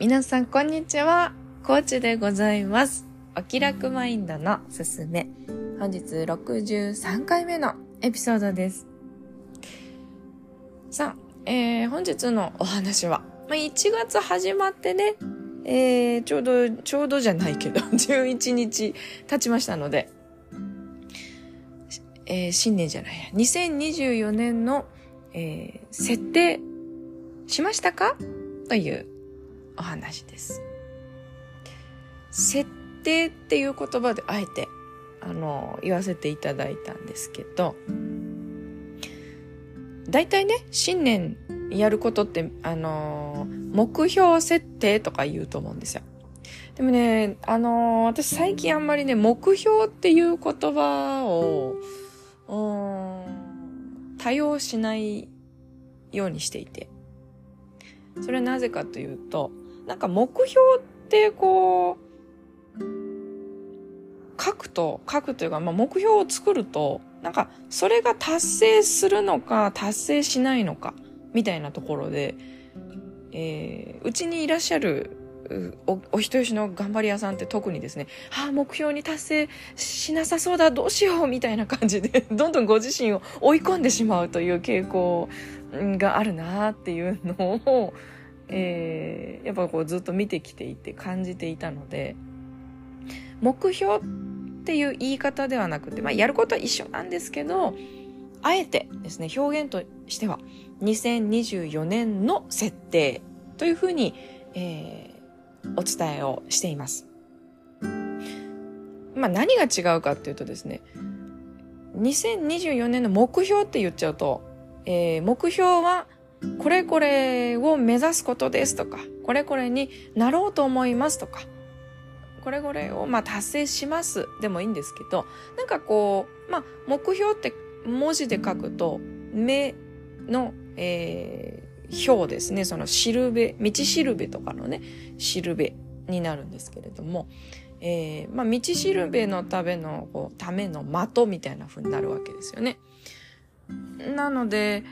皆さん、こんにちは。コーチでございます。お気楽マインドのすすめ。本日63回目のエピソードです。さあ、えー、本日のお話は、まあ、1月始まってね、えー、ちょうど、ちょうどじゃないけど、11日経ちましたので、えー、新年じゃないや、2024年の、えー、設定しましたか？というお話です。設定っていう言葉であえて、あの、言わせていただいたんですけど、大体ね、新年やることって、あの、目標設定とか言うと思うんですよ。でもね、あの、私最近あんまりね、目標っていう言葉を、うん、多用しないようにしていて。それはなぜかというと、なんか目標ってこう、書くと、書くというか、まあ、目標を作ると、なんかそれが達成するのか達成しないのかみたいなところで、えー、うちにいらっしゃるおお人よしの頑張り屋さんって特にですね、はあ、目標に達成しなさそうだ、どうしようみたいな感じで、どんどんご自身を追い込んでしまうという傾向があるなっていうのを、えー、やっぱこうずっと見てきていて感じていたので、目標っていう言い方ではなくて、まあ、やることは一緒なんですけど、あえてですね、表現としては、2024年の設定というふうに、えー、お伝えをしています。まあ、何が違うかっていうとですね、2024年の目標って言っちゃうと、えー、目標はこれこれを目指すことですとか、これこれになろうと思いますとか、これこれをまあ達成しますでもいいんですけど、なんかこう、まあ目標って文字で書くと、目の、えー、表ですね、そのしるべ、道しるべとかのね、しるべになるんですけれども、えー、まあ道しるべのための、こう、ための的みたいな風になるわけですよね。なので、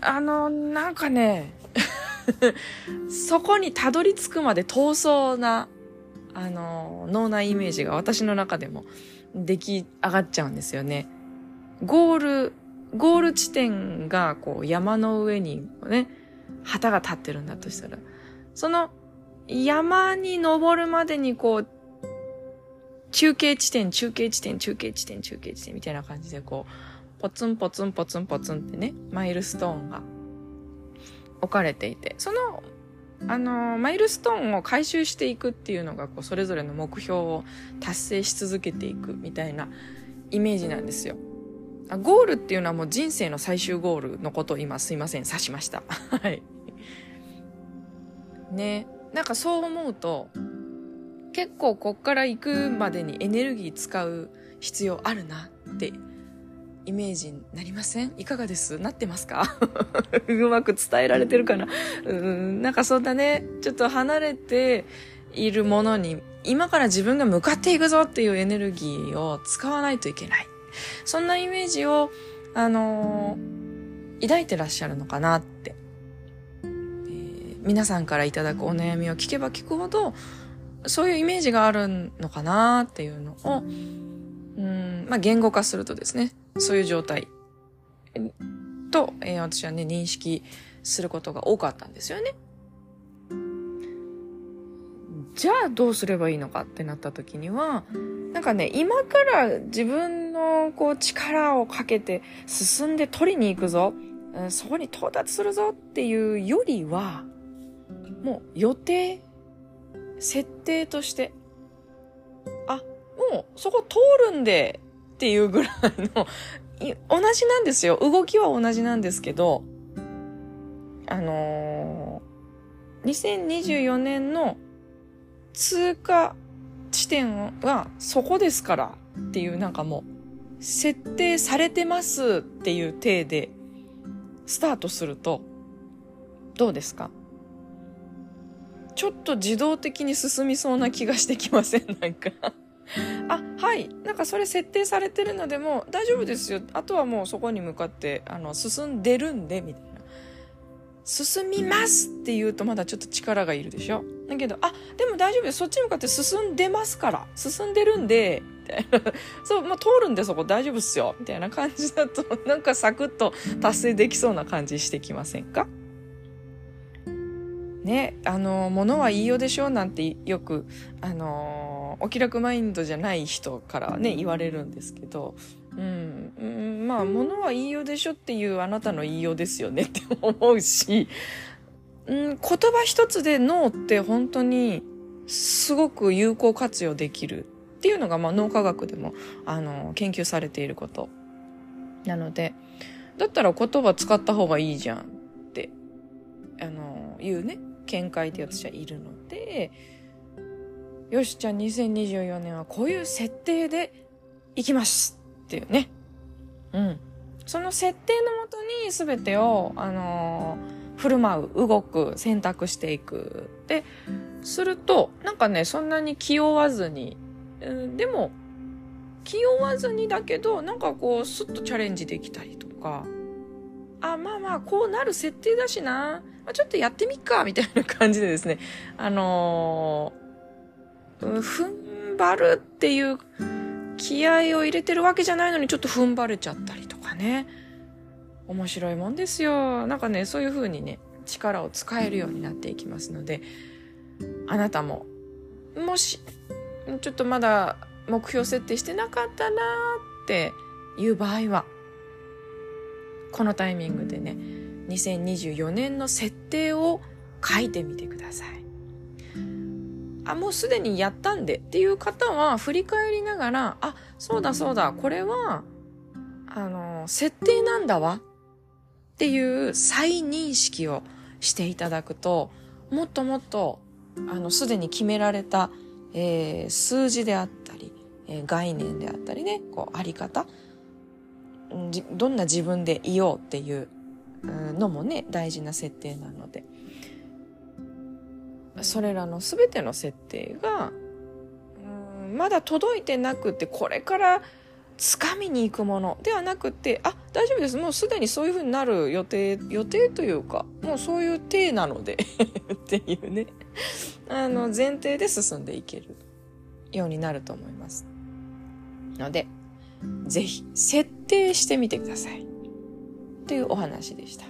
あの、なんかね、そこにたどり着くまで遠そうな、あの、脳内イメージが私の中でも出来上がっちゃうんですよね。ゴール、ゴール地点がこう山の上にね、旗が立ってるんだとしたら、その山に登るまでにこう、中継地点、中継地点、中継地点、中継地点みたいな感じでこう、ポツンポツンポツンポツンってね、マイルストーンが置かれていて、その、あの、マイルストーンを回収していくっていうのが、こう、それぞれの目標を達成し続けていくみたいなイメージなんですよ。ゴールっていうのはもう人生の最終ゴールのことを今すいません、指しました。はい。ね。なんかそう思うと、結構こっから行くまでにエネルギー使う必要あるなってイメージになりません？いかがです？なってますか？うまく伝えられてるかな？うん、なんかそんなね、ちょっと離れているものに、今から自分が向かっていくぞっていうエネルギーを使わないといけない。そんなイメージを、あのー、抱いてらっしゃるのかなって。えー、皆さんからいただくお悩みを聞けば聞くほど、そういうイメージがあるのかなっていうのを、まあ、言語化するとですね、そういう状態と、えー、私はね、認識することが多かったんですよね。じゃあどうすればいいのかってなった時には、なんかね、今から自分のこう力をかけて進んで取りに行くぞ、そこに到達するぞっていうよりは、もう予定、設定として、あ、もうそこ通るんでっていうぐらいの、同じなんですよ。動きは同じなんですけど、あのー、2024年の通過地点はそこですからっていうなんかもう設定されてますっていう体でスタートするとどうですか？ちょっと自動的に進みそうな気がしてきません？なんか。あ、はい。なんかそれ設定されてるのでも大丈夫ですよ。あとはもうそこに向かって、あの、進んでるんで、みたいな。進みますって言うとまだちょっと力がいるでしょだけど、あ、でも大丈夫です。そっちに向かって進んでますから。進んでるんで、みたいな。そう、まあ、通るんでそこ大丈夫っすよ。みたいな感じだと、なんかサクッと達成できそうな感じしてきませんか？ね、あの、物はいいようでしょ？うなんてよく、あの、お気楽マインドじゃない人からね、言われるんですけど、うん、うん、まあ、物はいいよでしょっていうあなたの言いようですよねって思うし、うん、言葉一つで脳って本当にすごく有効活用できるっていうのが、まあ、脳科学でも、あの、研究されていること。なので、だったら言葉使った方がいいじゃんって、あの、言うね、見解で私はいるので、よし、じゃあ2024年はこういう設定でいきますっていうね。うん。その設定のもとに全てを、あのー、振る舞う、動く、選択していく。で、すると、なんかね、そんなに気負わずに、うん、でも、気負わずにだけど、なんかこう、スッとチャレンジできたりとか、あ、まあまあ、こうなる設定だしな。まあ、ちょっとやってみっか、みたいな感じでですね、あのー、踏ん張るっていう気合を入れてるわけじゃないのにちょっと踏ん張れちゃったりとかね。面白いもんですよ。なんかね、そういう風にね、力を使えるようになっていきますので、あなたも、もし、ちょっとまだ目標設定してなかったなーっていう場合は、このタイミングでね、2024年の設定を書いてみてください。あ、もうすでにやったんでっていう方は振り返りながら、あ、そうだそうだ、これは、あの、設定なんだわ。っていう再認識をしていただくと、もっともっと、あの、すでに決められた、えー、数字であったり、えー、概念であったりね、こう、あり方、どんな自分でいようっていうのもね、大事な設定なので、それらの全ての設定が、まだ届いてなくて、これから掴みに行くものではなくて、あ、大丈夫です。もうすでにそういう風になる予定、予定というか、もうそういう体なので っていうね、あの、前提で進んでいけるようになると思います。ので、ぜひ設定してみてください。っていうお話でした。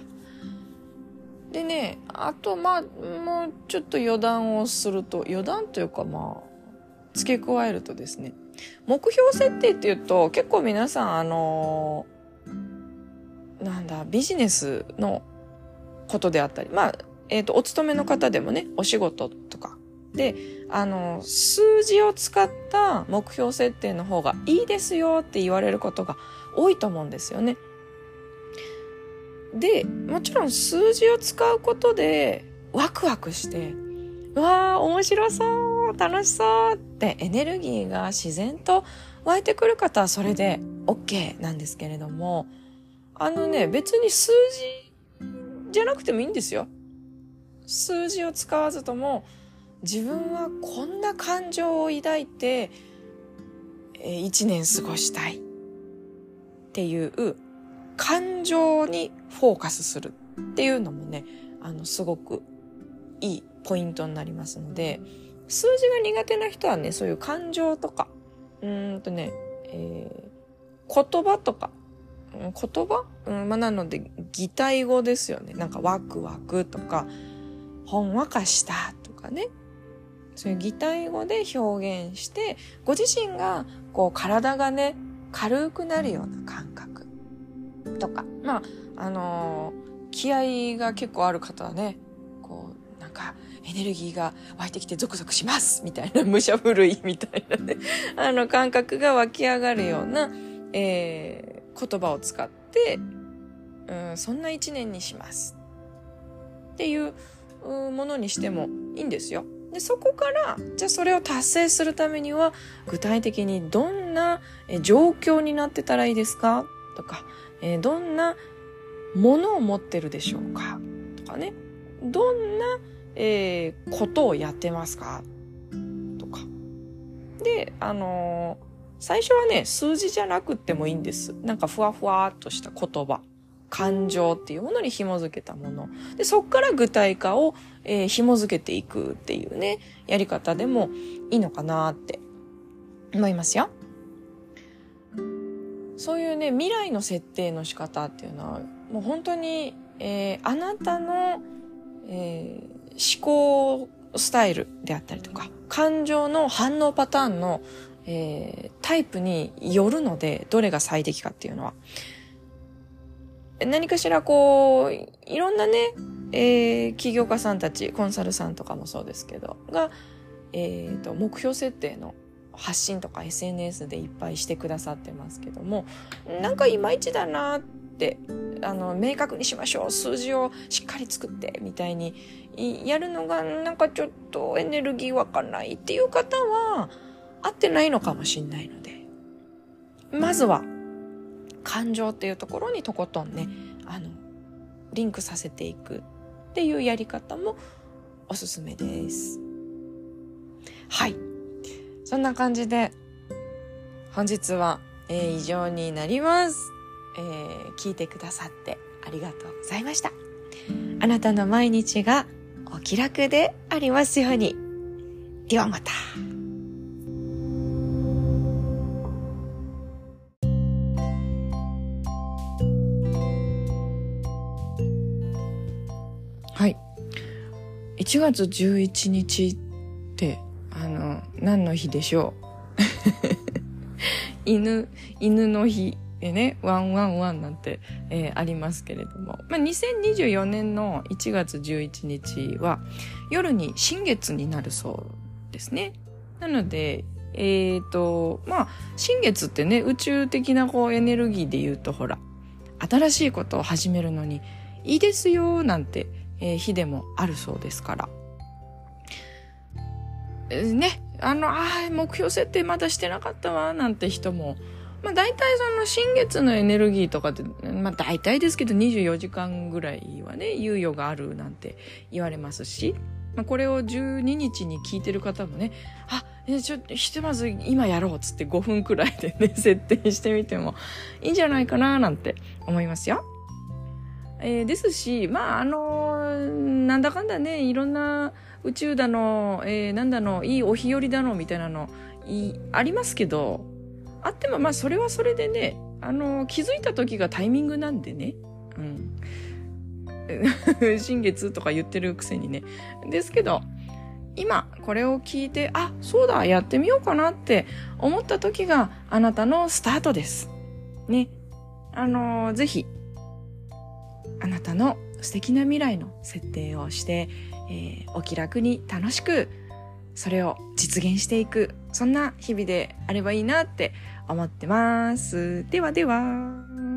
でね、あと、まあ、もうちょっと余談をすると、余談というかまあ、付け加えるとですね、目標設定っていうと、結構皆さん、あのなんだ、ビジネスのことであったり、まあ、えっ、ー、と、お勤めの方でもね、お仕事とか。で、あの、数字を使った目標設定の方がいいですよって言われることが多いと思うんですよね。で、もちろん数字を使うことでワクワクして、わあ、面白そう楽しそうってエネルギーが自然と湧いてくる方はそれで OK なんですけれども、あのね、別に数字じゃなくてもいいんですよ。数字を使わずとも自分はこんな感情を抱いて一年過ごしたいっていう感情にフォーカスするっていうのもね、あの、すごくいいポイントになりますので、数字が苦手な人はね、そういう感情とか、うんとね、えー、言葉とか、言葉？うん、まあ、なので、擬態語ですよね。なんか、ワクワクとか、ほんわかしたとかね。そういう擬態語で表現して、ご自身が、こう、体がね、軽くなるような感覚。とか、まあ、あのー、気合が結構ある方はね、こう、なんか、エネルギーが湧いてきてゾクゾクしますみたいな、武者震いみたいなね、あの感覚が湧き上がるような、えー、言葉を使って、うん、そんな一年にします。っていうものにしてもいいんですよ。で、そこから、じゃあそれを達成するためには、具体的にどんな状況になってたらいいですか？とか、えー、どんなものを持ってるでしょうか？とかね。どんな、えー、ことをやってますか？とか。で、あのー、最初はね、数字じゃなくてもいいんです。なんかふわふわっとした言葉感情っていうものに紐づけたもの。で、そっから具体化を、えー、紐づけていくっていうね、やり方でもいいのかなって思いますよ。そういうね、未来の設定の仕方っていうのは、もう本当に、えー、あなたの、えー、思考スタイルであったりとか、感情の反応パターンの、えー、タイプによるので、どれが最適かっていうのは。何かしらこう、いろんなね、えー、起業家さんたち、コンサルさんとかもそうですけど、が、えっ、ー、と、目標設定の発信とか SNS でいっぱいしてくださってますけども、なんかいまいちだなって、あの、明確にしましょう。数字をしっかり作って、みたいにやるのがなんかちょっとエネルギーわかないっていう方は、合ってないのかもしんないので、まずは、感情っていうところにとことんね、あの、リンクさせていくっていうやり方もおすすめです。はい。そんな感じで、本日は、えー、以上になります。えー、聞いてくださってありがとうございました。あなたの毎日がお気楽でありますように。ではまた。はい。1月11日って、何の日でしょう？犬、犬の日でね、ワンワンワンなんて、えー、ありますけれども、まあ、2024年の1月11日は夜に新月になるそうですね。なので、えっ、ー、と、まあ、新月ってね、宇宙的なこうエネルギーで言うとほら、新しいことを始めるのにいいですよ、なんてえー、日でもあるそうですから。ね、あの、ああ、目標設定まだしてなかったわ、なんて人も、まあ大体その新月のエネルギーとかって、まあ大体ですけど24時間ぐらいはね、猶予があるなんて言われますし、まあこれを12日に聞いてる方もね、あ、ちょっとひとまず今やろうっつって5分くらいでね、設定してみてもいいんじゃないかななんて思いますよ。えー、ですし、まあ、あの、なんだかんだね、いろんな宇宙だの、えー、なんだの、いいお日和だの、みたいなの、い、ありますけど、あっても、まあ、それはそれでね、あの、気づいた時がタイミングなんでね、うん。新月とか言ってるくせにね。ですけど、今これを聞いて、あ、そうだ、やってみようかなって思った時があなたのスタートです。ね。あのー、ぜひあなたの素敵な未来の設定をして、えー、お気楽に楽しくそれを実現していくそんな日々であればいいなって思ってます。ではでは。